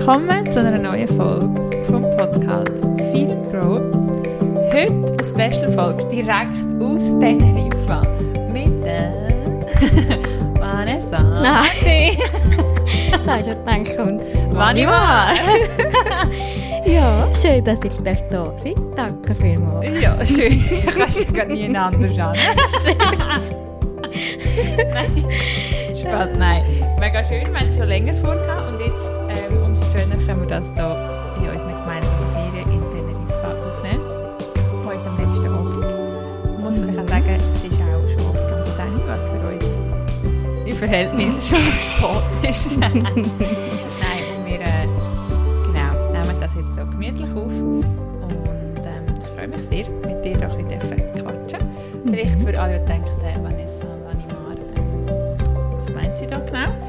Willkommen zu einer neuen Folge vom Podcast Feel and Grow. Heute eine Special-Folge direkt aus Teneriffa mit der Vanessa. Nein. das habe ich schon gedacht. Und Vanimar. ja, schön, dass ich da darf. Danke vielmals. Ja, schön. Ich kann schon gar nie anders an. Nein. Spaß, nein. Mega schön, wir haben es schon länger vorgehabt und jetzt können wir das hier in unseren gemeinsamen Ferien in Teneriffa aufnehmen. Bei unserem letzten Abend. Ich muss vielleicht auch sagen, es ist auch schon Abend um 10 Uhr, was für uns im Verhältnis schon spät ist. Nein, und wir äh, genau, nehmen das jetzt so gemütlich auf und ähm, ich freue mich sehr, mit dir da ein bisschen quatschen. Vielleicht für alle, die denken, hey, Vanessa, Vanimar, ähm, was meint sie da genau?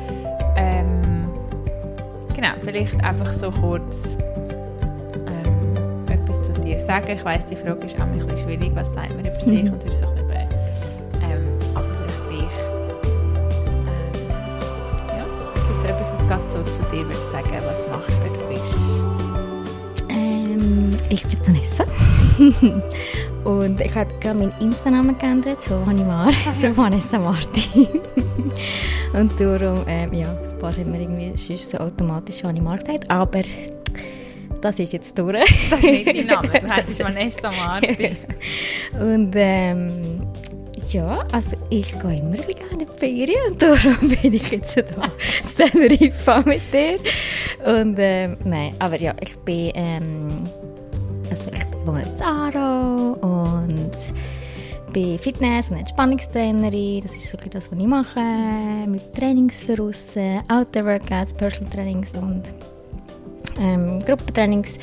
Genau, vielleicht einfach so kurz ähm, etwas zu dir sagen. Ich weiss, die Frage ist auch ein bisschen schwierig, was sagt man über sich Mhm. und über ein bisschen, ähm, aber vielleicht gleich, ähm, ja, gibt es etwas, was gerade so zu dir würdest sagen, was machst du, wer du bist? Ähm, ich bin Vanessa. Und ich habe gerade meinen Insta-Namen geändert, so Hanimar, so Vanessa Martin. Und darum, ähm, ja, ein paar haben wir irgendwie sonst so automatisch Hanimar gesagt, aber das ist jetzt durch. Das ist nicht dein Name, du heisst Vanessa Martin. Und ähm, ja, also ich gehe immer gerne in die Ferien und darum bin ich jetzt da zu Teneriffa mit dir. Und ähm, nein, aber ja, ich bin, ähm, also ich wohne in und bin Fitness- und Entspannungstrainerin. Das ist so das, was ich mache. Mit Trainings für aussen, Outdoor-Workouts, Personal Trainings und ähm, Gruppentrainings.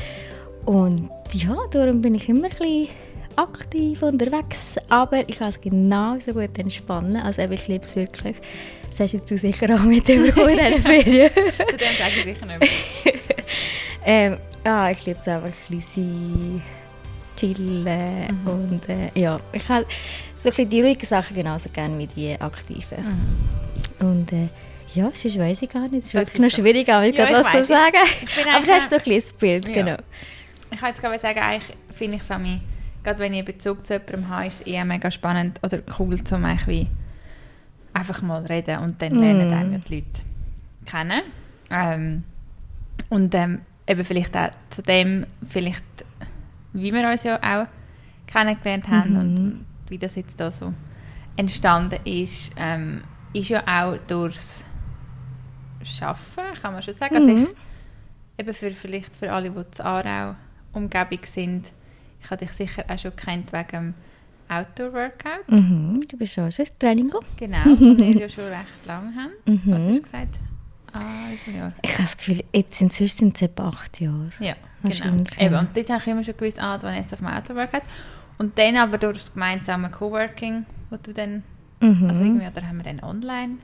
Und ja, darum bin ich immer ein bisschen aktiv unterwegs, aber ich kann es genauso gut entspannen. Also ich liebe es wirklich. Das hast jetzt du sicher auch mit dem in dieser Ferien. Zu dem sage ich sicher nicht. ähm, ja, ich liebe es einfach, ein bisschen chillen und äh, ja, ich habe so ein bisschen die ruhigen Sachen genauso gerne wie die aktiven. Und äh, ja, sonst weiss ich gar nicht. Es ist Das wirklich ist noch schwierig, aber ich Ja, gerade was zu sagen. Aber du hast so ein bisschen das Bild, Ja. genau. Ich kann jetzt gerade sagen, eigentlich finde ich es an gerade wenn ich einen Bezug zu jemandem habe, ist es eher mega spannend oder cool, um eigentlich wie einfach mal reden und dann lernen Mm. einem die Leute kennen. Ähm, und ähm, eben vielleicht auch zu dem, vielleicht wie wir uns ja auch kennengelernt haben Mhm. und wie das jetzt da so entstanden ist, ähm, ist ja auch durchs Schaffen, kann man schon sagen. Also Mhm. ich, eben für, vielleicht für alle, die zu Aarau Umgebung sind, ich habe dich sicher auch schon kennt wegen dem Outdoor-Workout. Mhm, du bist auch schon ins Training gekommen. Genau, das wir ja schon recht lange haben. Mhm. Was hast du gesagt? Ah, wie viele Jahre? Ich habe das Gefühl, jetzt inzwischen sind es etwa acht Jahre. Ja, genau. Eben, und dort habe ich immer schon gewusst, ah, Vanessa auf dem Outdoor-Workout. Und dann aber durch das gemeinsame Coworking, wo du dann, Mhm. also irgendwie, oder haben wir dann online?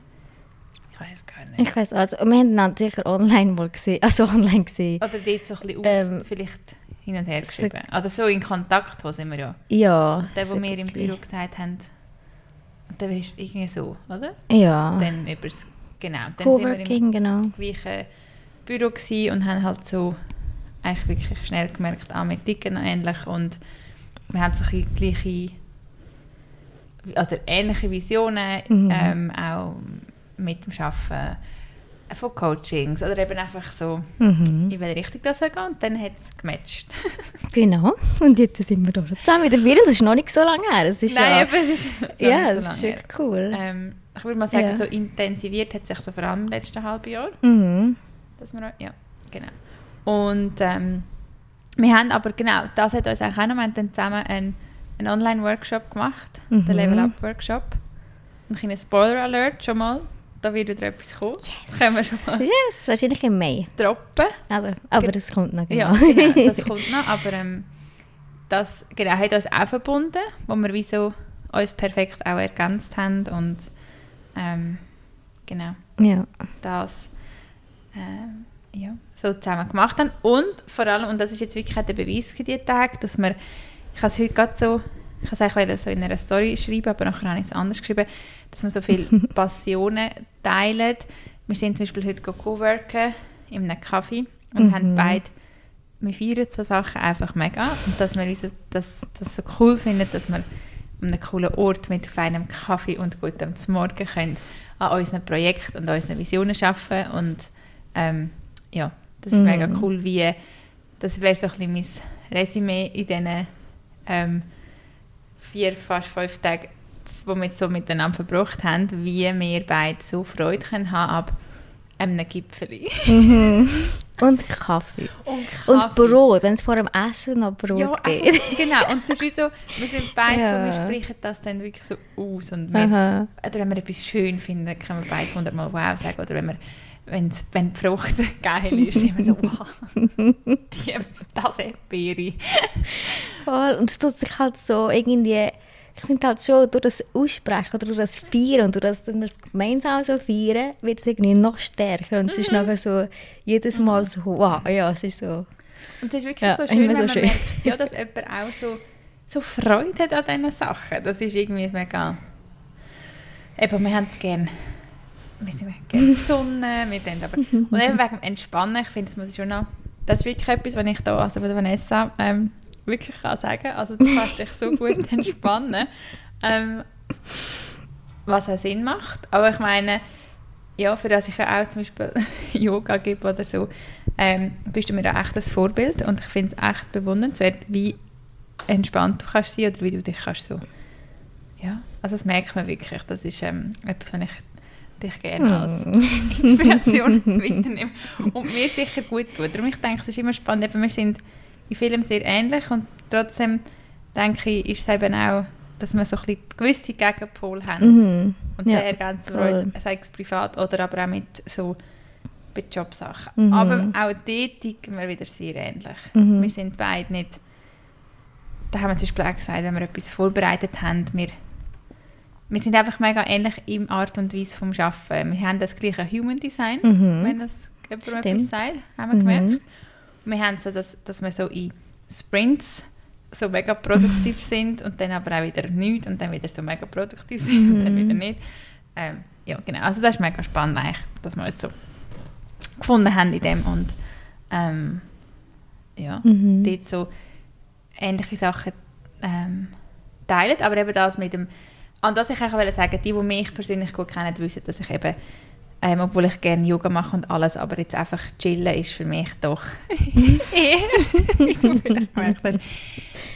Ich weiß gar nicht. ich weiß also, wir haben einander sicher online mal gesehen, also online gesehen. Oder dort so ein bisschen aus, Ähm, vielleicht hin und her geschrieben. Oder so in Kontakt, wo sind wir ja. Ja. Der, wo wir im. Büro gesagt haben, und dann ist irgendwie so, oder? Ja. Dann übers, genau, dann sind wir im Coworking, genau. gleichen Büro und haben halt so eigentlich wirklich schnell gemerkt, ah, wir ticken ähnlich und wir haben so ein gleiche oder ähnliche Visionen, Mhm. ähm, auch mit dem Arbeiten von Coachings oder eben einfach so, Mhm. in welche Richtung das soll gehen und dann hat es gematcht. Genau. Und jetzt sind wir da zusammen wieder vier. Das ist noch nicht so lange her. Das ist ja, eben, es ist ja, so das ist wirklich cool. Ähm, ich würde mal sagen, Ja. so intensiviert hat sich so vor allem im letzten halben Jahr. Mhm. Dass wir, ja, genau. Und ähm, wir haben aber genau, das hat uns auch noch, wir haben dann zusammen einen, einen Online-Workshop gemacht, Mhm. den Level Up Workshop. Und ein Spoiler Alert schon mal, da wird wieder etwas kommen. Das können wir schon mal Yes, wahrscheinlich im Mai. droppen. Also, aber Ge- das kommt noch Ja, genau. genau, das kommt noch, aber ähm, das genau, hat uns auch verbunden, wo wir wie so uns perfekt auch ergänzt haben und ähm, genau ja. das ähm, ja, so zusammen gemacht haben. Und vor allem, und das ist jetzt wirklich der Beweis für diese Tage, dass wir, ich habe es heute gerade so, ich habe es eigentlich so in einer Story schreiben, aber nachher habe ich es anders geschrieben, dass wir so viele Passionen teilen. Wir sind zum Beispiel heute coworken in einem Kaffee und haben beide, wir feiern so Sachen einfach mega und dass wir uns das, das so cool finden, dass wir einem coolen Ort mit feinem Kaffee und gutem Morgen können an unseren Projekten und unseren Visionen arbeiten und ähm, ja, das ist Mhm. mega cool, wie das wäre so ein bisschen mein Resümee in diesen ähm, vier, fast fünf Tagen, wo wir jetzt so miteinander verbracht haben, wie wir beide so Freude können haben ab einem Gipfel. Und Kaffee. Und, Und Brot, wenn es vor dem Essen noch Brot Ja, gibt. einfach, genau. Und es ist wie so, wir sind beide so, wir Ja. sprechen das dann wirklich so aus. Und wir, Aha. oder wenn wir etwas schön finden, können wir beide hundertmal wow sagen. Oder wenn wir wenn's, wenn die Frucht geil ist, sind wir so, wow, die, das Erdbeere. Voll. Und es tut sich halt so irgendwie, ich finde halt schon, durch das Aussprechen oder durch das Feiern und durch das, dass wir es gemeinsam so feiern, wird es irgendwie noch stärker. Und es ist nachher so, jedes Mal so, wow, ja, es ist so. Und es ist wirklich Ja, so schön, wenn so man schön. merkt, ja, dass jemand auch so, so Freude hat an diesen Sachen. Das ist irgendwie mega... Eben, wir haben gerne... Wir sind gerne Sonne, wir haben aber... Und eben wegen dem Entspannen, ich finde, das muss ich schon noch... Das ist wirklich etwas, was ich da, also von Vanessa, ähm, wirklich kann sagen. Also du kannst dich so gut entspannen. Ähm, was auch Sinn macht. Aber ich meine, ja, für das ich ja auch zum Beispiel Yoga gebe oder so, ähm, bist du mir da echt ein Vorbild und ich finde es echt bewundernswert, wie entspannt du kannst sein oder wie du dich kannst so, ja, also das merkt man wirklich, das ist ähm, etwas, was ich dich gerne als Inspiration weiternehme und mir sicher gut tut. Darum ich denke, es ist immer spannend, eben, wir sind in Filmen sehr ähnlich und trotzdem denke ich, ist es eben auch, dass wir so ein bisschen gewisse Gegenpole haben Mhm. und Ja, der ergänzen wir uns, sei es privat oder aber auch mit so bei Jobsachen. Mhm. Aber auch dort ticken wir wieder sehr ähnlich. Mhm. Wir sind beide nicht, da haben wir zum Beispiel auch gesagt, wenn wir etwas vorbereitet haben, wir, wir sind einfach mega ähnlich in Art und Weise vom Arbeiten. Wir haben das gleiche Human Design, Mhm. wenn das jemand etwas Stimmt. sagt, haben wir Mhm. gemerkt. Wir haben so, dass, dass wir so in Sprints so mega produktiv sind und dann aber auch wieder nicht und dann wieder so mega produktiv sind und dann Mhm. wieder nicht. Ähm, ja, genau. Also das ist mega spannend eigentlich, dass wir uns so gefunden haben in dem und ähm, ja, Mhm. dort so ähnliche Sachen ähm, teilen, aber eben das mit dem und das ich auch sagen, die, die mich persönlich gut kennen, wissen, dass ich eben ähm, obwohl ich gerne Yoga mache und alles, aber jetzt einfach chillen ist für mich doch eher, wie du vielleicht gemerkt hast,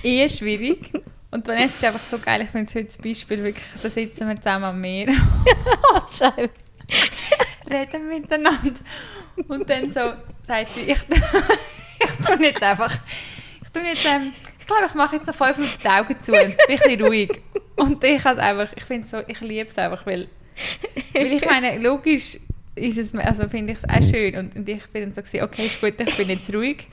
eher schwierig. Und Vanessa ist einfach so geil, ich finde es heute das Beispiel wirklich, da sitzen wir zusammen am Meer Scheiße. reden miteinander. Und dann so sagt sie, ich, ich tue jetzt einfach, ich tue jetzt, ähm, ich glaube, ich mache jetzt noch fünf Minuten die Augen zu und bin ein bisschen ruhig. Und ich habe einfach, ich finde so, ich liebe es einfach, weil, weil ich meine, logisch ist es, also finde ich es auch schön und, und ich bin dann so gewesen, okay, ist gut, ich bin jetzt ruhig.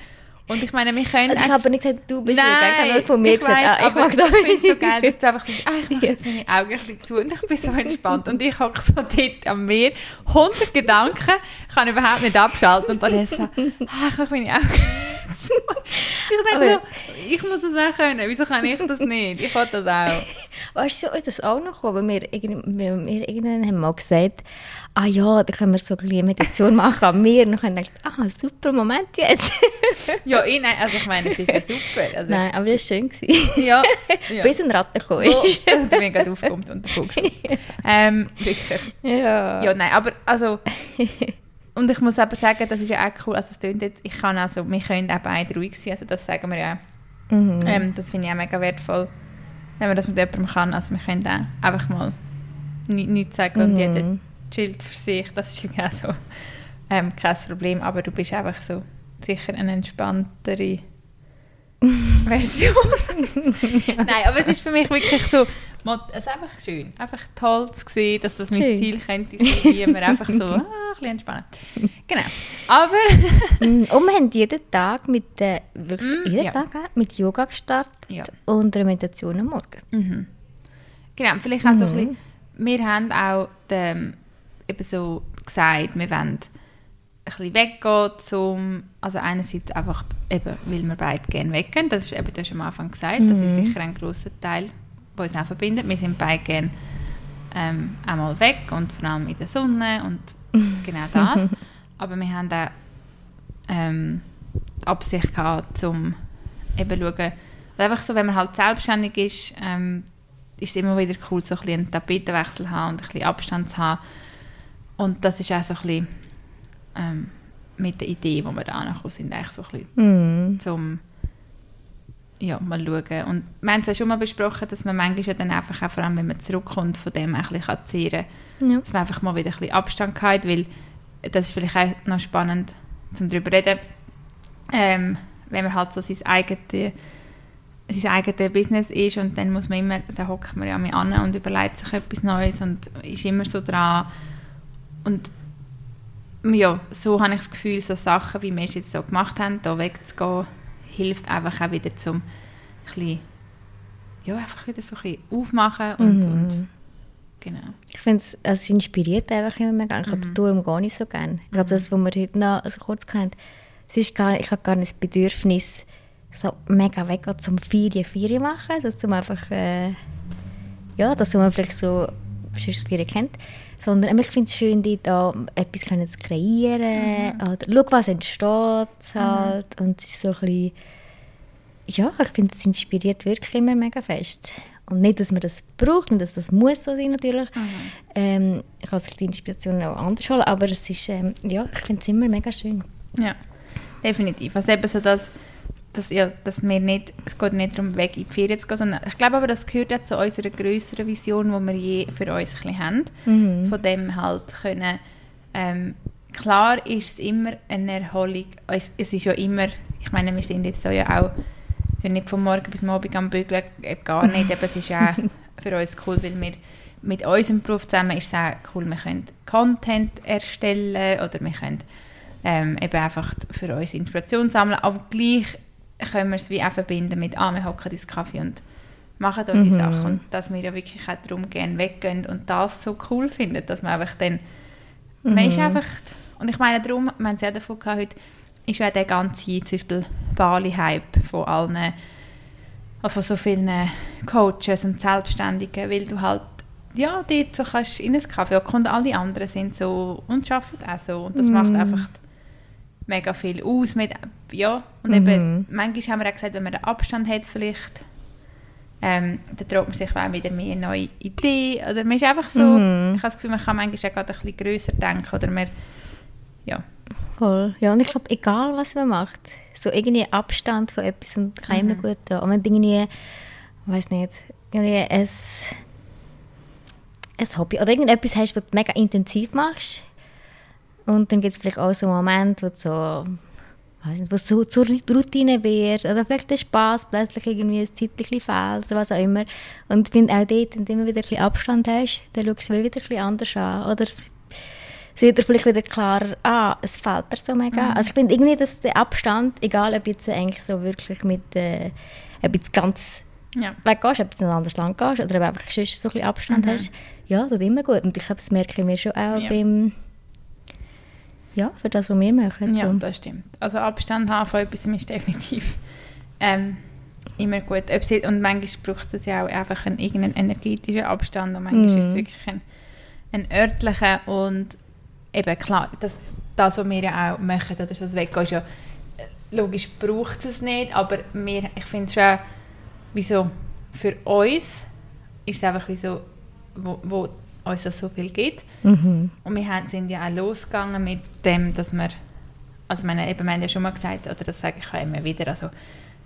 Und ich meine, wir können Also ich habe nicht gesagt, du bist ruhig. Ich habe Nein, nur von mir ich gesagt, weiss, ah, ich mag das ich finde es so geil, dass du einfach sagst, ah, ich mache jetzt meine Augen ein bisschen zu und ich bin so entspannt. Und ich hocke so dort am Meer, 100 Gedanken, kann überhaupt nicht abschalten. Und dann ist so, ah, ich mache meine Augen Ich denke so, ich muss das auch können, wieso kann ich das nicht? Ich will das auch. Weißt du, so ist das auch noch gekommen, weil wir, irgend- wir irgendwann haben mal gesagt, ah ja, da können wir so ein bisschen Meditation machen am Meer. Und dann haben wir gedacht, ah, super Moment jetzt. Ja, ich, nein, also ich meine, das ist ja super. Also, Nein, aber das war schön. gewesen. Ja, ja. Bis ein Ratte gekommen Wo, ist. ich bin gerade aufgekommen und davon gesprungen. Ähm, wirklich. ja. Ja, nein, aber also... Und ich muss aber sagen, das ist ja auch cool, also es tönt jetzt, ich kann also, wir können auch beide ruhig sein, also das sagen wir ja. Mhm. Ähm, das finde ich auch mega wertvoll, wenn man das mit jemandem kann, also wir können auch einfach mal ni- nichts sagen und Mhm. jeder chillt für sich, das ist irgendwie auch so ähm, kein Problem, aber du bist einfach so sicher eine entspanntere Version. Nein, aber es ist für mich wirklich so, es ist einfach schön, einfach toll zu sehen, dass das mein Schön. Ziel könnte sein, wie einfach so, ah, ein bisschen entspannen. Genau, aber Mm, Und wir haben jeden Tag mit, äh, wirklich Mm, jeden ja. Tag mit Yoga gestartet ja. und Meditation am Morgen. Mhm. Genau, vielleicht auch so ein Mhm. bisschen, wir haben auch ähm, eben so gesagt, wir wollen bisschen weggehen zum, also einerseits einfach eben, weil wir beide gerne weggehen, das ist eben, du hast am Anfang gesagt, das ist Mhm. sicher ein grosser Teil, der uns auch verbindet. Wir sind beide gerne ähm, einmal weg und vor allem in der Sonne und genau das. Aber wir haben auch ähm, die Absicht gehabt, um eben zu schauen, einfach so, wenn man halt selbstständig ist, ähm, ist es immer wieder cool, so ein bisschen einen Tapetenwechsel zu haben und ein bisschen Abstand zu haben. Und das ist auch so ein bisschen ähm, mit der Idee, wo wir da angekommen sind, eigentlich so ein bisschen Mm. zum ja, mal schauen. Und wir haben es ja schon mal besprochen, dass man manchmal ja dann einfach auch, vor allem wenn man zurückkommt, von dem ein bisschen zehren kann, Ja. dass man einfach mal wieder ein bisschen Abstand hat, weil das ist vielleicht auch noch spannend, zum darüber reden, ähm, wenn man halt so sein eigenes sein eigenes Business ist und dann muss man immer, da hockt man ja an und überlegt sich etwas Neues und ist immer so dran und ja, so habe ich das Gefühl, so Sachen, wie wir es jetzt so gemacht haben, da wegzugehen, hilft einfach auch wieder zum ein ja, einfach wieder so ein aufmachen und, Mhm. und genau. Ich finde es, also es inspiriert einfach immer mehr. Ich glaube, Mhm. darum gar nicht so gerne. Ich glaube, das, was wir heute noch so kurz hatten, es ist gar, ich habe gar nicht das Bedürfnis, so mega weggehen zum Ferien Ferien machen, dass man einfach, äh, ja, dass man vielleicht so sonst Ferien kennt, sondern ich finde es schön, dort auch etwas können zu kreieren, oder schau, was entsteht halt, und es ist so ein bisschen, ja, ich finde, es inspiriert wirklich immer mega fest. Und nicht, dass man das braucht und dass das muss so sein natürlich. Ähm, ich kann sich die Inspiration auch anders holen, aber es ist, ähm, ja, ich finde es immer mega schön. Ja, definitiv. Also eben so, dass, dass, ja, dass wir nicht, es geht nicht darum, weg in die Ferien zu gehen, sondern ich glaube aber, das gehört auch zu unserer grösseren Vision, die wir je für uns ein bisschen haben. Mhm. Von dem halt können, ähm, klar ist es immer eine Erholung, es, es ist ja immer, ich meine, wir sind jetzt so ja auch, sind nicht von morgen bis Abend am Bügeln, äh, gar nicht, aber es ist auch für uns cool, weil wir mit unserem Beruf zusammen ist es auch cool, wir können Content erstellen oder wir können ähm, eben einfach für uns Inspiration sammeln, aber gleich können wir es wie auch verbinden mit, ah, wir hocken ins Kaffee und machen unsere Mhm. Sachen und dass wir ja wirklich auch darum gerne weggehen und das so cool finden, dass man einfach dann, man ist einfach, und ich meine darum, wir haben es ja davon gehabt, heute ist ja der ganze, zum Beispiel Bali-Hype von allen, also von so vielen Coaches und Selbstständigen, weil du halt ja, dort so kannst in ein Kaffee und alle anderen sind so und arbeiten auch so und das macht Mhm. einfach mega viel aus mit, ja, und Mhm. eben, manchmal haben wir auch gesagt, wenn man den Abstand hat vielleicht, ähm, dann traut man sich auch wieder mehr eine neue Idee oder man ist einfach so, Mhm. ich habe das Gefühl, man kann manchmal auch gerade ein bisschen grösser denken oder man, ja, Voll. Ja, und ich glaube, egal was man macht, so irgendwie Abstand von etwas und kann immer gut tun. Und wenn irgendwie, weiß nicht, irgendwie ein, ein Hobby oder irgendetwas hast, was du mega intensiv machst und dann gibt es vielleicht auch so einen Moment, wo so, nicht, es so zur Routine wird oder vielleicht der Spaß plötzlich irgendwie ein Zeitchen fehlt oder was auch immer. Und ich finde auch dort, wenn du immer wieder ein bisschen Abstand hast, dann schaust du wieder ein bisschen anders an. Oder es es wird dir vielleicht wieder klarer, ah, es fällt dir so mega. Also ich finde irgendwie, dass der Abstand, egal ob jetzt eigentlich so wirklich mit, äh, ob jetzt ganz ja. weggehst, ob du in ein anderes Land gehst oder ob einfach sonst so ein bisschen Abstand hast, ja, tut immer gut. Und ich glaube, das merken wir schon auch Ja. beim, ja, für das, was wir machen. Ja, so. das stimmt. Also Abstand haben von etwas ist definitiv ähm, immer gut. Und manchmal braucht es ja auch einfach einen, irgendeinen energetischen Abstand und manchmal Mhm. ist es wirklich ein, ein örtlicher und eben klar, das, das, was wir ja auch machen, oder so das Weggehen, ist ja, äh, logisch braucht es nicht, aber wir, ich finde es schon, wieso für uns ist es einfach wie so, wo, wo uns das so viel gibt. Mhm. Und wir haben, sind ja auch losgegangen mit dem, dass wir, also meine, eben, wir haben ja schon mal gesagt, oder das sage ich auch immer wieder, also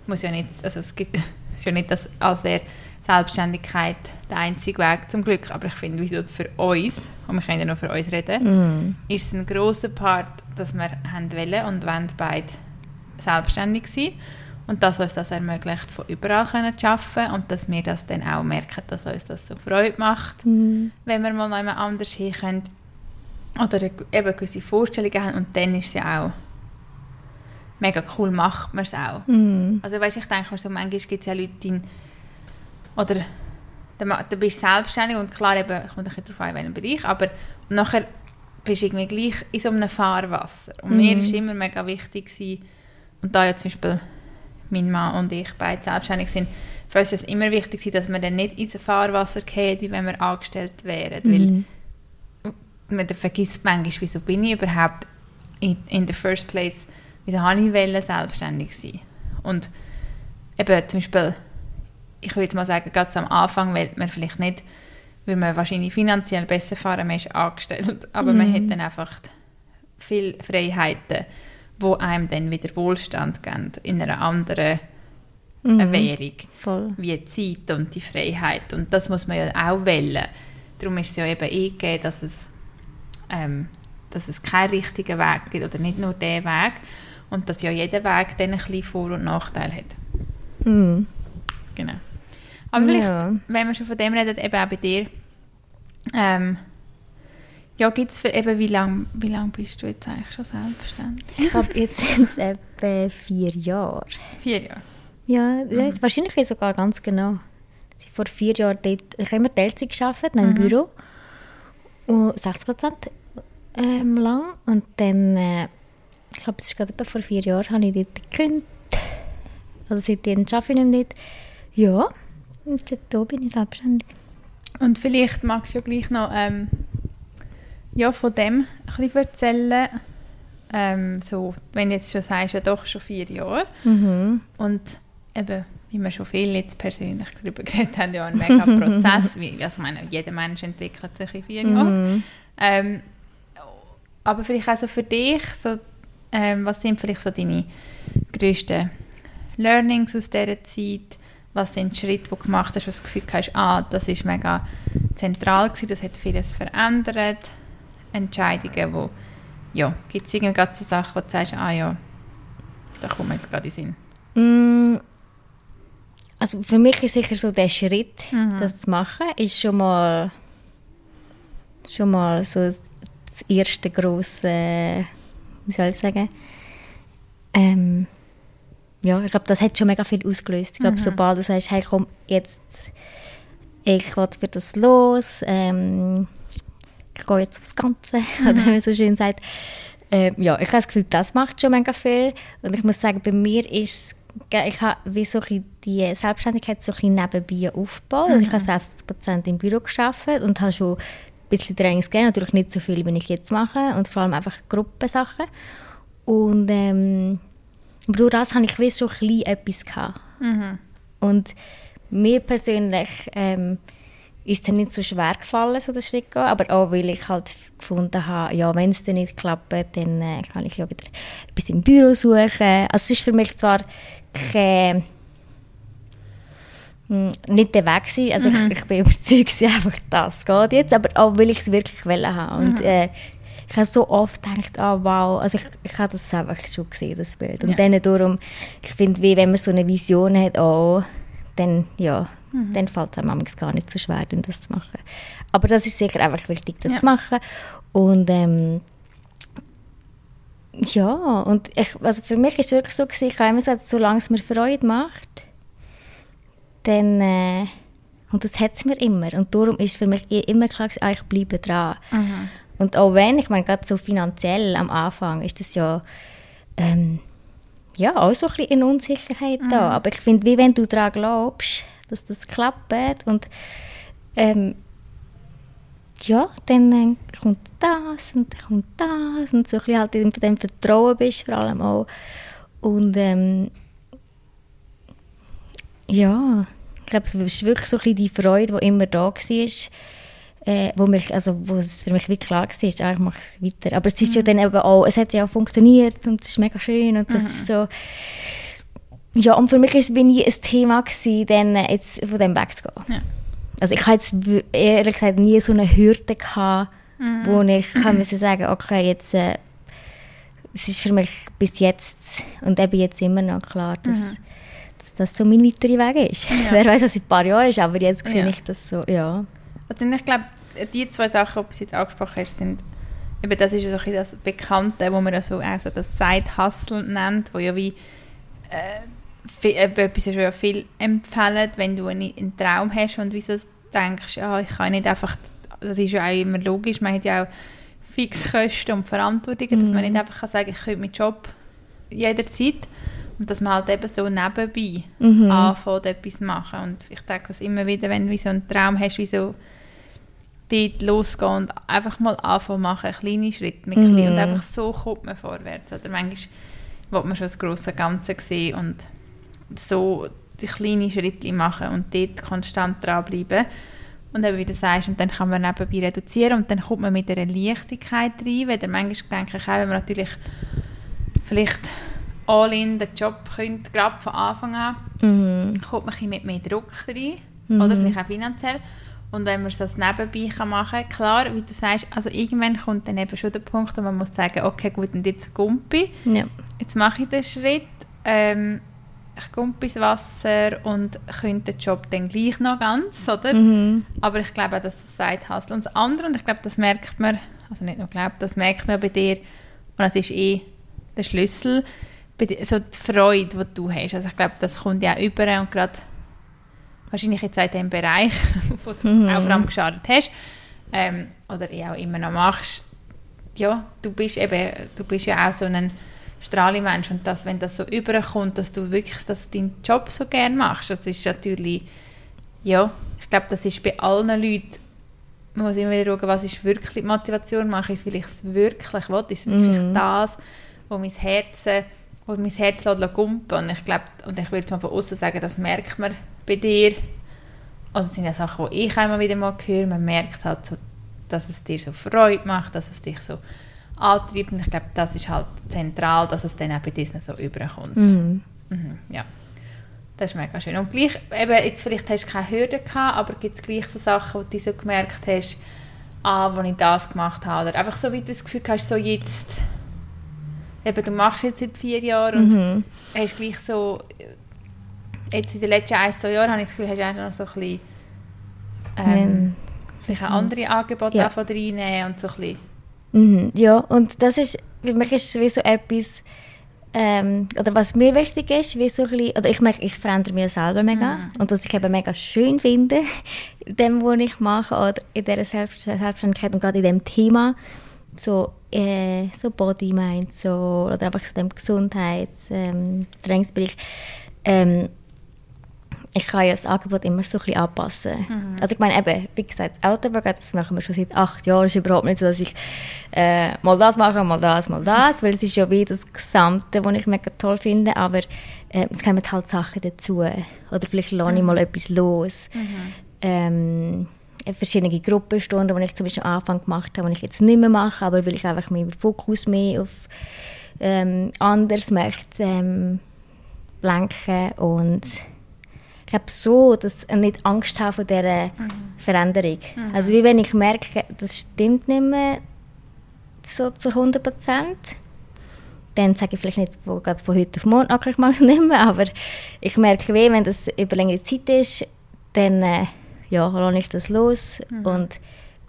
muss ja nicht, also es gibt ja nicht, dass, als wäre Selbstständigkeit der einzige Weg zum Glück, aber ich finde, wieso für uns, und wir können ja nur für uns reden, Mhm. ist es ein grosser Part, dass wir haben wollen und wollen beide selbstständig sein und dass uns das ermöglicht, von überall können zu arbeiten und dass wir das dann auch merken, dass uns das so Freude macht Mhm. wenn wir mal noch jemand anders hin können oder eben gewisse Vorstellungen haben und dann ist es ja auch mega cool, macht man es auch. Mhm. Also weißt, ich denke, so, manchmal gibt es ja Leute, die oder du bist selbstständig und klar, eben, kommt ein bisschen darauf an, in welchem Bereich, aber nachher bist du irgendwie gleich in so einem Fahrwasser. Und mir Mhm. ist immer mega wichtig gewesen, und da ja zum Beispiel mein Mann und ich beide selbstständig sind, für uns ist es immer wichtig dass wir dann nicht ins Fahrwasser gehen, wie wenn wir angestellt wären. Mhm. Weil man dann vergisst manchmal, wieso bin ich überhaupt in, in the first place wieso habe ich wollen, selbstständig sein. Und eben zum Beispiel, ich würde mal sagen, ganz am Anfang will man vielleicht nicht, weil man wahrscheinlich finanziell besser fahren, man ist angestellt, aber man hat dann einfach viele Freiheiten, wo einem dann wieder Wohlstand geben in einer anderen Mhm. Währung, Voll. wie die Zeit und die Freiheit. Und das muss man ja auch wählen. Darum ist es ja eben eingegeben, dass es, ähm, dass es keinen richtigen Weg gibt oder nicht nur den Weg und dass ja jeder Weg dann ein bisschen Vor- und Nachteil hat. Mhm. Genau. Aber vielleicht, Ja. wenn wir schon von dem reden, eben auch bei dir, ähm, ja, gibt es eben, wie lange wie lang bist du jetzt eigentlich schon selbstständig? Ich glaube, jetzt sind es etwa vier Jahre. Vier Jahre. Ja, ja, jetzt wahrscheinlich sogar ganz genau. Ich vor vier Jahren dort, ich habe immer Teilzeit gearbeitet, in einem Büro. Und 60 Prozent ähm, lang. Und dann, äh, ich glaube, es ist gerade etwa vor vier Jahren, habe ich dort gekündigt. Also seitdem arbeite ich nicht. Ja, und seitdem bin ich selbstständig. Und vielleicht magst du ja gleich noch ähm, ja, von dem ein bisschen erzählen. Ähm, so, wenn du jetzt schon sagst, ja doch schon vier Jahre. Mhm. Und eben, wie wir schon viel jetzt persönlich darüber geredet haben, ja ein mega Prozess. wie, also ich meine, jeder Mensch entwickelt sich in vier Jahren. Mhm. Ähm, aber vielleicht auch so für dich, so, ähm, was sind vielleicht so deine grössten Learnings aus dieser Zeit? Was sind die Schritte, die du gemacht hast, wo du das Gefühl hast, ah, das ist mega zentral gewesen, das hat vieles verändert? Entscheidungen, wo, ja, gibt es irgendwie gerade so Sachen, wo du sagst, ah ja, da kommt mir jetzt gerade in den Sinn. Mm, Also für mich ist sicher so der Schritt, Mhm. das zu machen, ist schon mal schon mal so das erste große, wie soll ich sagen, ähm, ja, ich glaube, das hat schon mega viel ausgelöst. Ich glaube, sobald du sagst, hey, komm, jetzt, ich will für das los, ähm, ich gehe jetzt aufs Ganze, oder wie man so schön sagt. Ähm, ja, ich habe das Gefühl, das macht schon mega viel. Und ich muss sagen, bei mir ist ge- ich habe wie so die Selbstständigkeit so ein bisschen nebenbei aufgebaut. Also ich habe 60% im Büro gearbeitet und habe schon ein bisschen Trainings gegeben, natürlich nicht so viel, wie ich jetzt mache und vor allem einfach Gruppensachen. Und ähm, aber durch das habe ich wie so ein bisschen etwas gehabt. Und mir persönlich ähm, ist es dann nicht so schwer gefallen, so den Schritt gehen, aber auch weil ich halt gefunden habe, ja, wenn es dann nicht klappt, dann äh, kann ich ja wieder etwas im Büro suchen. Also es ist für mich zwar kein, mh, nicht der Weg gewesen, also ich, ich bin überzeugt, einfach das geht jetzt, aber auch weil ich es wirklich wollen habe. Und äh, ich habe so oft gedacht, ah wow, also ich, ich habe das einfach schon gesehen, das Bild. Und Ja. dann darum, ich finde, wie wenn man so eine Vision hat, oh, dann, ja, dann fällt es einem manchmal gar nicht so schwer, dann das zu machen. Aber das ist sicher einfach wichtig, das Ja. zu machen. Und ähm, ja, und ich, also für mich ist es wirklich so, gewesen, ich habe immer gesagt, solange es mir Freude macht, dann, äh, und das hat es mir immer. Und darum ist für mich i- immer klar, ah, ich bleibe dran. Und auch wenn, ich meine, gerade so finanziell am Anfang ist das ja, ähm, ja, auch so ein bisschen eine Unsicherheit da. Aber ich finde, wie wenn du daran glaubst, dass das klappt und ähm, ja, dann äh, kommt das und dann kommt das und so ein bisschen halt in dem Vertrauen bist vor allem auch. Und ähm, ja, ich glaube, es ist wirklich so ein bisschen die Freude, die immer da war, äh, wo, mich, also, wo es für mich wie klar war, ah, ich mache es weiter. Aber es ist ja dann eben auch, es hat ja auch funktioniert und es ist mega schön und das ist so, ja, und für mich war es wie nie ein Thema, gewesen, dann äh, jetzt von dem wegzugehen. Ja. Also ich hatte jetzt ehrlich gesagt nie so eine Hürde gehabt, wo ich kann müssen sagen, okay, jetzt äh, es ist für mich bis jetzt und eben jetzt immer noch klar, dass, dass das so mein weiterer Weg ist. Ja. Wer weiß, was in ein paar Jahren ist, aber jetzt sehe Ja. ich das so, ja. Also ich glaube, die zwei Sachen, die du jetzt angesprochen hast, sind eben das ist so ein das Bekannte, wo man ja so, also das Side-Hustle nennt, wo ja wie äh, viel, etwas ist ja viel empfehlen, wenn du einen, einen Traum hast und wieso denkst, ja, ich kann nicht einfach, das ist ja auch immer logisch, man hat ja auch Fixkosten und Verantwortungen, dass man nicht einfach kann sagen, ich könnte meinen Job jederzeit und dass man halt eben so nebenbei Mhm. anfängt, etwas zu machen. Und ich denke das immer wieder, wenn du so einen Traum hast, wie so dort losgehen und einfach mal anfangen machen, kleine Schritte mit klein, und Mhm. einfach so kommt man vorwärts. Oder manchmal will man schon das grosse Ganze sehen und so die kleinen Schritte machen und dort konstant dranbleiben. Und eben, wie du sagst, und dann kann man nebenbei reduzieren und dann kommt man mit einer Leichtigkeit rein, weil dann manchmal denke ich auch, wenn man natürlich vielleicht all in den Job könnte, gerade von Anfang an, mhm. kommt man mit mehr Druck rein, mhm. oder vielleicht auch finanziell. Und wenn man es nebenbei kann machen kann, klar, wie du sagst, also irgendwann kommt dann eben schon der Punkt, wo man muss sagen, okay, gut, und jetzt Gumpi, ja. jetzt mache ich den Schritt, ähm, ich komme ins Wasser und könnte den Job dann gleich noch ganz, oder? Mhm. Aber ich glaube auch, dass das Side Hustle. Und das andere, und ich glaube, das merkt man, also nicht nur glaube, das merkt man bei dir, und das ist eh der Schlüssel, so die Freude, die du hast. Also ich glaube, das kommt ja auch über und gerade wahrscheinlich jetzt auch in dem Bereich, wo du mhm. auch vor allem geschadet hast, ähm, oder eh auch immer noch machst, ja, du bist eben, du bist ja auch so ein Strahlemensch und das, wenn das so überkommt, dass du wirklich dass du deinen Job so gerne machst, das ist natürlich, ja, ich glaube, das ist bei allen Leuten, man muss immer wieder schauen, was ist wirklich die Motivation, mache ich es, weil ich es wirklich will, ist es wirklich mhm. das, wo mein Herz, wo mein Herz lässt, kumpen und ich glaube, und ich würde mal von außen sagen, das merkt man bei dir, also das sind ja Sachen, die ich immer wieder mal höre, man merkt halt so, dass es dir so Freude macht, dass es dich so antreibt. Und ich glaube, das ist halt zentral, dass es dann auch bei Disney so überkommt. Mhm. Mhm, ja. Das ist mega schön. Und gleich, eben, jetzt vielleicht hast du keine Hürden gehabt, aber gibt es gleich so Sachen, wo du so gemerkt hast, ah, wo ich das gemacht habe, oder einfach so, wie du das Gefühl hast, so jetzt, eben, du machst jetzt seit vier Jahren und mhm. hast gleich so, jetzt in den letzten ein, zwei Jahren habe ich das Gefühl, hast du noch so ein bisschen, ähm, vielleicht auch andere Angebote ja. reinnehmen und so ein bisschen Mhm, ja, und das ist, für mich ist es wie so etwas, ähm, oder was mir wichtig ist, wie so ein bisschen, oder ich merke, ich verändere mich selber mega mhm. und was ich eben mega schön finde, in dem, was ich mache, oder in dieser Selbst Selbstständigkeit und gerade in dem Thema, so, äh, so Body, Mind, so, oder einfach so dem Gesundheits-, ähm, Trainingsbereich, ähm, ich kann ja das Angebot immer so ein bisschen anpassen. Mhm. Also ich meine eben, wie gesagt, das Autoworkout, das machen wir schon seit acht Jahren. Es ist überhaupt nicht so, dass ich äh, mal das mache, mal das, mal das, weil es ist ja wie das Gesamte, was ich mega toll finde, aber äh, es kommen halt Sachen dazu. Oder vielleicht lerne ich mhm. mal etwas los. Mhm. Ähm, verschiedene Gruppenstunden, die ich zum Beispiel am Anfang gemacht habe, die ich jetzt nicht mehr mache, aber weil ich einfach meinen Fokus mehr auf ähm, anders möchte ähm, lenken und ich glaube so, dass ich nicht Angst habe vor dieser mhm. Veränderung. Mhm. Also wie wenn ich merke, das stimmt nicht mehr so zu 100 Prozent, dann sage ich vielleicht nicht von, von heute auf morgen, okay, ich mache es nicht mehr, aber ich merke wie, wenn das über längere Zeit ist, dann äh, ja, lasse ich das los mhm. und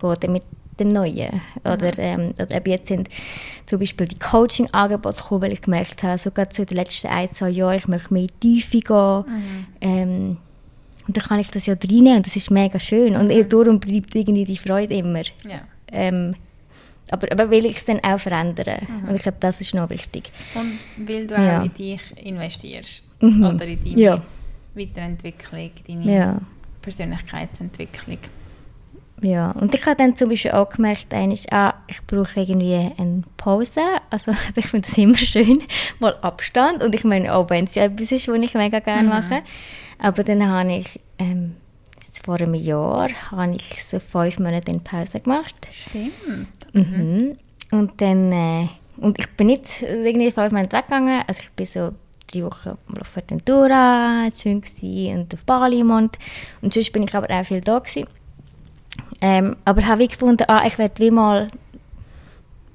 gehe dann mit dem Neuen. Oder, ähm, oder eben jetzt sind zum Beispiel die Coaching-Angebote gekommen, weil ich gemerkt habe, sogar zu den letzten ein, zwei Jahren, ich möchte mehr Tiefe gehen. Mhm. Ähm, und dann kann ich das ja reinnehmen und das ist mega schön. Und mhm. darum bleibt irgendwie die Freude immer. Ja. Ähm, aber, aber will ich es dann auch verändern. Mhm. Und ich glaube, das ist noch wichtig. Und weil du ja. auch in dich investierst. Mhm. Oder in deine ja. Weiterentwicklung, deine ja. Persönlichkeitsentwicklung. Ja, und ich habe dann zum Beispiel auch gemerkt, ah, ich brauche irgendwie eine Pause. Also ich finde das immer schön, mal Abstand. Und ich meine, auch wenn es ja etwas ist, was ich mega gerne mhm. mache. Aber dann habe ich, ähm, vor einem Jahr, habe ich so fünf Monate in Pause gemacht. Stimmt. Mhm. Und dann, äh, und ich bin nicht irgendwie fünf Monate weggegangen. Also ich bin so drei Wochen auf Fuerteventura, schön gewesen, und auf Bali im Und sonst bin ich aber auch viel da gewesen. Ähm, aber habe ich gefunden, ah, ich werde wie mal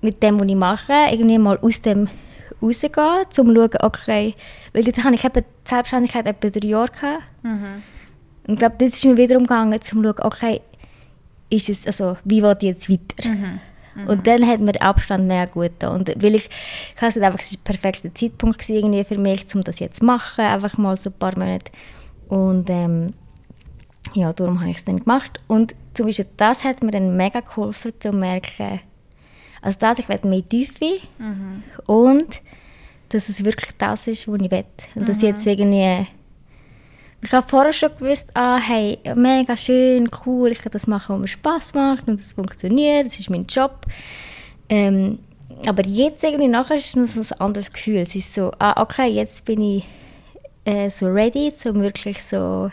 mit dem, was ich mache, irgendwie mal aus dem rausgehen, um zu schauen, okay, weil dort habe ich eben die Selbstständigkeit etwa drei Jahre gehabt. Mhm. Und ich glaube, das ist mir wiederum gegangen, um zu schauen, okay, ist es, also, wie wird jetzt weiter? Mhm. Mhm. Und dann hat mir der Abstand mehr gut. Und weil ich, ich habe einfach, es war der perfekte Zeitpunkt irgendwie für mich, um das jetzt zu machen, einfach mal so ein paar Monate. Und ähm, ja, darum habe ich es dann gemacht. Und zum Beispiel das hat mir dann mega geholfen, zu merken, also das, ich will mehr Tiefe mhm. und dass es wirklich das ist, was ich will. Und mhm. dass ich jetzt irgendwie ich habe vorher schon gewusst, ah, hey, mega schön, cool, ich kann das machen, was mir Spass macht und das funktioniert, das ist mein Job. Ähm, aber jetzt irgendwie nachher ist es noch so ein anderes Gefühl. Es ist so, ah, okay, jetzt bin ich äh, so ready, so wirklich so,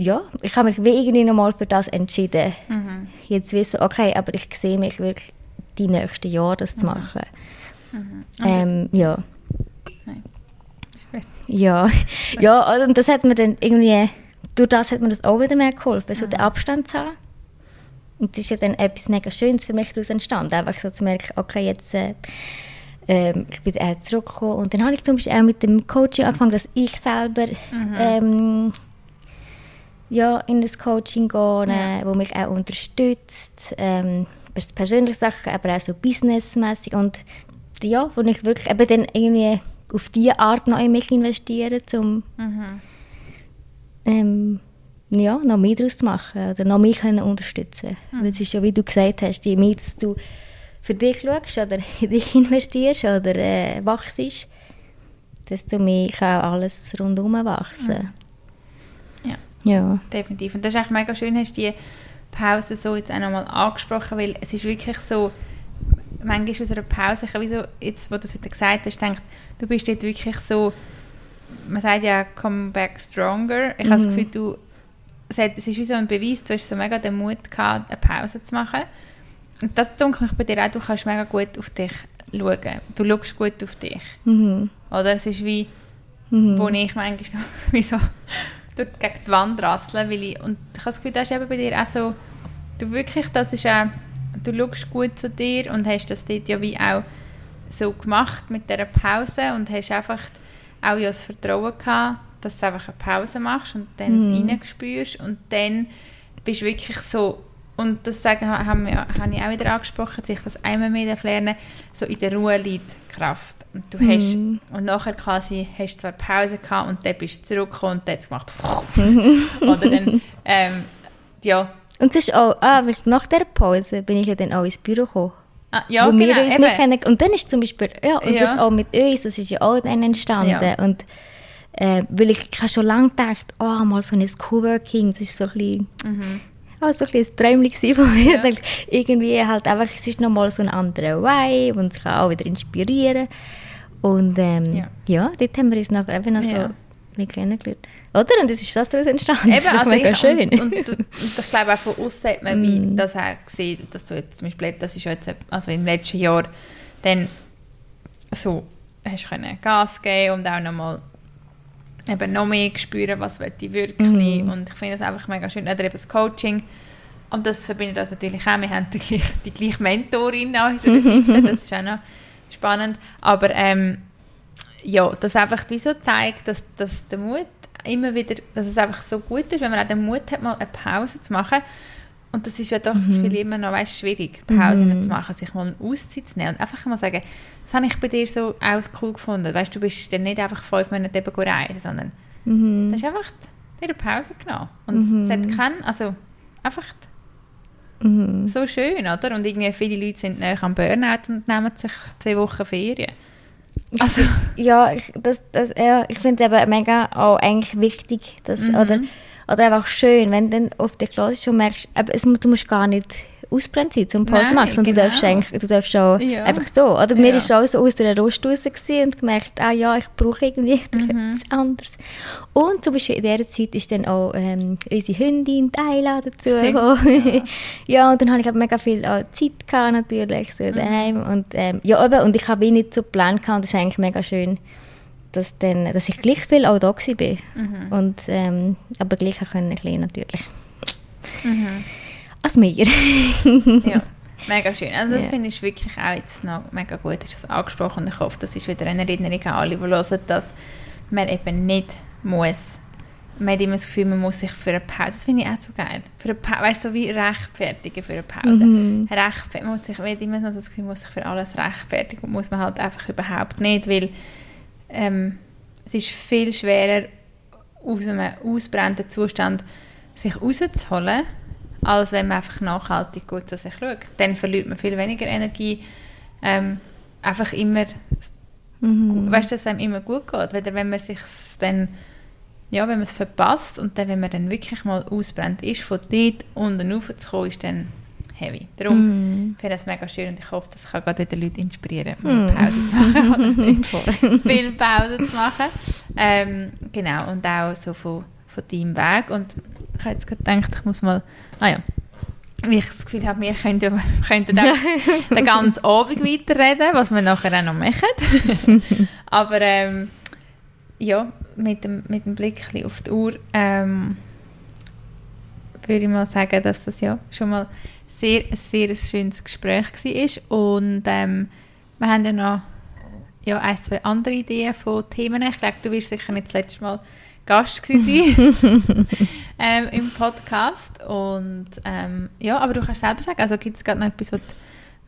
ja, ich habe mich wie irgendwie nochmal für das entschieden. Mhm. Jetzt wie so, okay, aber ich sehe mich wirklich die nächsten Jahre das zu machen. Mhm. Ähm, ja. Nein. Ja, ja, und das hat mir dann irgendwie, durch das hat mir das auch wieder mehr geholfen, so den Abstand zu haben. Und es ist ja dann etwas mega Schönes für mich daraus entstanden, einfach so zu merken, okay, jetzt äh, ähm, ich bin äh, zurückgekommen und dann habe ich zum Beispiel auch mit dem Coaching angefangen, dass ich selber ähm, ja, in das Coaching gehe, äh, wo mich auch unterstützt, ähm, pers- persönliche Sachen, aber auch so businessmäßig und ja, wo ich wirklich eben dann irgendwie auf diese Art noch in mich investiere, um Mhm. ähm, ja, noch mehr daraus zu machen oder noch mehr können unterstützen. Weil es ist ja, wie du gesagt hast, je mehr dass du für dich schaust oder in dich investierst oder äh, wachst, desto mehr kann auch alles rundherum wachsen. Ja. Ja. Definitiv. Und das ist echt mega schön, hast du die Pause so jetzt auch nochmal angesprochen, weil es ist wirklich so, manchmal aus einer Pause, ich wie so, jetzt wo du es wieder gesagt hast, denkt, du bist dort wirklich so, man sagt ja, come back stronger. Ich habe das Gefühl, du, es, hat, es ist wie so ein Beweis, du hast so mega den Mut gehabt, eine Pause zu machen. Und das denke ich bei dir auch, du kannst mega gut auf dich schauen. Du schaust gut auf dich. Mhm. Oder es ist wie, Mhm. wo ich manchmal wie so dort gegen die Wand rassle, weil ich, und ich habe das Gefühl, das ist eben bei dir auch so, du wirklich, das ist auch, du schaust gut zu dir und hast das dort ja wie auch so gemacht mit dieser Pause und hast einfach auch ja das Vertrauen gehabt, dass du einfach eine Pause machst und dann Mhm. reinspürst und dann bist du wirklich so und das sagen, haben wir, habe ich auch wieder angesprochen, dass ich das einmal mehr lernen so in der Ruhe liegt Kraft. Und du hast, Mhm. und nachher quasi hast du zwar Pause gehabt und dann bist du zurückgekommen und dann hat es gemacht, oder dann, ähm, ja, Und es ist auch, ah, weißt, nach der Pause bin ich ja dann auch ins Büro gekommen. ah, ja, wo genau, wir uns eben. mehr kennen. Und dann ist zum Beispiel, ja, und Ja. das auch mit uns, das ist ja auch dann entstanden. Ja. Und äh, weil ich, ich habe schon lange gedacht, oh, mal so ein Coworking, das ist so ein bisschen, Mhm. Auch so ein, ein Träumchen von mir. Ja. Irgendwie halt einfach, es ist nochmal so ein anderer Vibe und es kann auch wieder inspirieren. Und ähm, Ja. ja. dort haben wir uns nachher eben noch Ja. so wie kennengelernt. Oder? Und es ist das daraus entstanden. Eben, das ist also mega ich, schön. Und, und, und, ich glaube auch von außen hat man wie Mm. das auch gesehen, dass du jetzt zum Beispiel, das ist jetzt, also im letzten Jahr, dann so hast du Gas geben und auch nochmal eben noch mehr spüren, was will ich wirklich Mhm. und ich finde das einfach mega schön, oder eben das Coaching. Und das verbindet das natürlich auch, wir haben die gleiche, die gleiche Mentorin an unserer Seite, das ist auch noch spannend, aber ähm, ja, das einfach wie so zeigt, dass, dass der Mut immer wieder, dass es einfach so gut ist, wenn man auch den Mut hat, mal eine Pause zu machen. Und das ist ja doch für viele immer noch weißt, schwierig, Pausen Mhm. zu machen, sich mal eine Auszeit zu nehmen und einfach mal sagen, das habe ich bei dir so auch cool gefunden. Weißt du, du bist dann nicht einfach fünf Monate eben reisen, sondern Mhm. du hast einfach dir eine Pause genommen. Und es hat keinen, also einfach Mhm. so schön, oder? Und irgendwie viele Leute sind näher am Burnout und nehmen sich zwei Wochen Ferien. Also, Ja, ich, das, das, ja, ich finde es eben mega auch eigentlich wichtig, dass, Mhm. oder, oder einfach schön, wenn du dann auf dich los und merkst, aber es, du musst gar nicht ausbrennt sein zum Pause machen, sondern genau. du darfst eigentlich, du darfst auch Ja. einfach so, oder? Mir Ja. ist auch so aus der Rust raus und gemerkt, ah ja, ich brauche irgendwie Mhm. etwas anderes. Und zum Beispiel in dieser Zeit ist dann auch ähm, unsere Hündin, Ayla, dazu gekommen. ja. und dann habe ich halt mega viel auch Zeit gehabt, natürlich, so daheim. Und, ähm, ja, eben, und ich habe nicht so geplant gehabt, und das ist eigentlich mega schön, dass, dann, dass ich gleich viel auch da war. Mhm. Und, ähm, aber gleich auch können lernen, natürlich. mhm. Als mir. ja, mega schön. Also das Ja. finde ich wirklich auch jetzt noch mega gut, du das angesprochen und ich hoffe, das ist wieder eine Erinnerung an alle, die hören, dass man eben nicht muss. Man hat immer das Gefühl, man muss sich für eine Pause, das finde ich auch so geil, für eine pa weißt du, wie rechtfertigen für eine Pause. Mhm. Rechtfer man muss sich, man hat immer noch das Gefühl, man muss sich für alles rechtfertigen und muss man halt einfach überhaupt nicht, weil ähm, es ist viel schwerer, aus einem ausbrennenden Zustand sich rauszuholen, als wenn man einfach nachhaltig gut zu sich schaut. Dann verliert man viel weniger Energie. Ähm, einfach immer, Mhm. weißt du, dass es einem immer gut geht. Weil wenn man sich dann, ja, wenn man es verpasst und dann, wenn man dann wirklich mal ausbrennt ist, von dort unten raufzukommen, ist dann heavy. Darum Mm. finde ich es mega schön und ich hoffe, dass ich auch gerade wieder Leute inspirieren Mm. kann, Pause zu machen oder viel Pause zu machen. Ähm, genau, und auch so von, von deinem Weg. Und ich habe jetzt gedacht, ich muss mal, ah ja, weil ich das Gefühl habe, wir könnten, könnten dann den ganzen Abend weiterreden, was wir nachher auch noch machen. Aber ähm, ja, mit dem, mit dem Blick auf die Uhr ähm, würde ich mal sagen, dass das ja schon mal sehr, ein sehr schönes Gespräch war. Und ähm, wir haben ja noch ja, ein, zwei andere Ideen von Themen. Ich glaube, du wirst sicher nicht das letzte Mal Gast sein ähm, im Podcast. Und ähm, ja, aber du kannst selber sagen, also gibt es gerade noch etwas, was du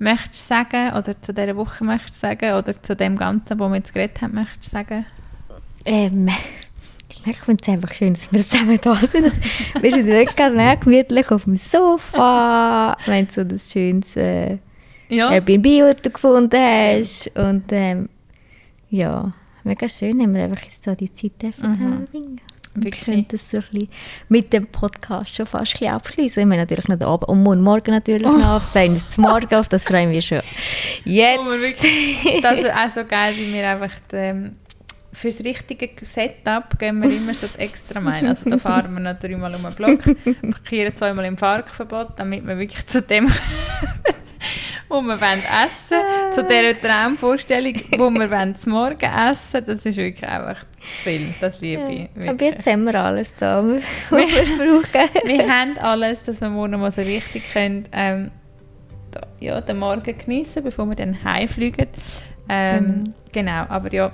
möchtest sagen oder zu dieser Woche möchtest sagen oder zu dem Ganzen, wo wir jetzt geredet haben, möchtest sagen? Ähm, ich finde es einfach schön, dass wir zusammen da sind. Wir sind wirklich ganz gemütlich auf dem Sofa. Wir haben so das schönes äh, Ja. Airbnb, das du gefunden hast. Und ähm, ja, mega schön, haben wir einfach jetzt so die Zeit dürfen Mhm. verbringen. Wir Wirklich. können das so ein bisschen mit dem Podcast schon fast ein abschließen. Wir haben natürlich noch den Abend und morgen, morgen natürlich Oh. noch. Freuen uns zum Morgen auf, das freuen wir schon. Jetzt! Wo wir wirklich, das ist auch so geil, wie wir einfach ähm, fürs richtige Setup gehen wir immer so das extra Meilen. Also da fahren wir noch dreimal um den Block, parkieren zweimal im Parkverbot, damit wir wirklich zu dem wo wir wollen essen zu dieser Traumvorstellung, wo wir wollen zum Morgen essen, das ist wirklich einfach zu viel. Das liebe ich. Ja, aber wirklich. jetzt haben wir alles da, was wir brauchen. wir haben alles, dass wir morgen mal so richtig können, ähm, ja, den Morgen geniessen, bevor wir dann heimfliegen. Ähm, Genau, aber ja,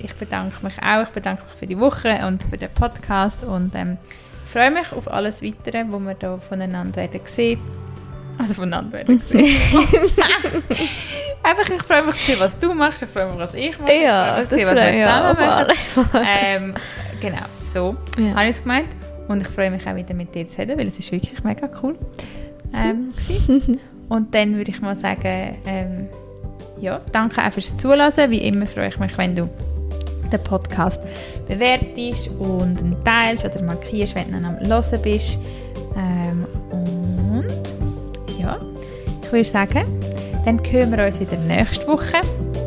ich bedanke mich auch. Ich bedanke mich für die Woche und für den Podcast und ähm, freue mich auf alles Weitere, wo wir da voneinander werden sehen. Also voneinander werden sehen. Einfach, ich freue mich zu sehen, was du machst, ich freue mich, was ich mache. Ja, ich freue mich das sehen, was wir zusammen machen. Ähm, genau, so Ja. habe ich es gemeint. Und ich freue mich auch wieder mit dir zu reden, weil es ist wirklich mega cool. Ähm, und dann würde ich mal sagen, ähm, ja, danke auch fürs Zuhören. Wie immer freue ich mich, wenn du den Podcast bewertest und ihn teilst oder markierst, wenn du am Hören bist. Ähm, und ja, ich würde sagen, dann hören wir uns wieder nächste Woche.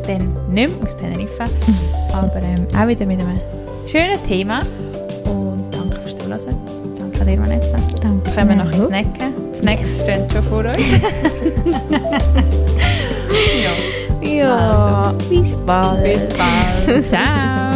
Dann nicht mehr aus Teneriffa, aber ähm, auch wieder mit einem schönen Thema. Und danke fürs Zuhören. Danke dir, Vanessa. Danke. Können wir noch ins Snacken. Die Snacks stehen schon vor uns. ja, Ja, bis bald. bis bald. Ciao.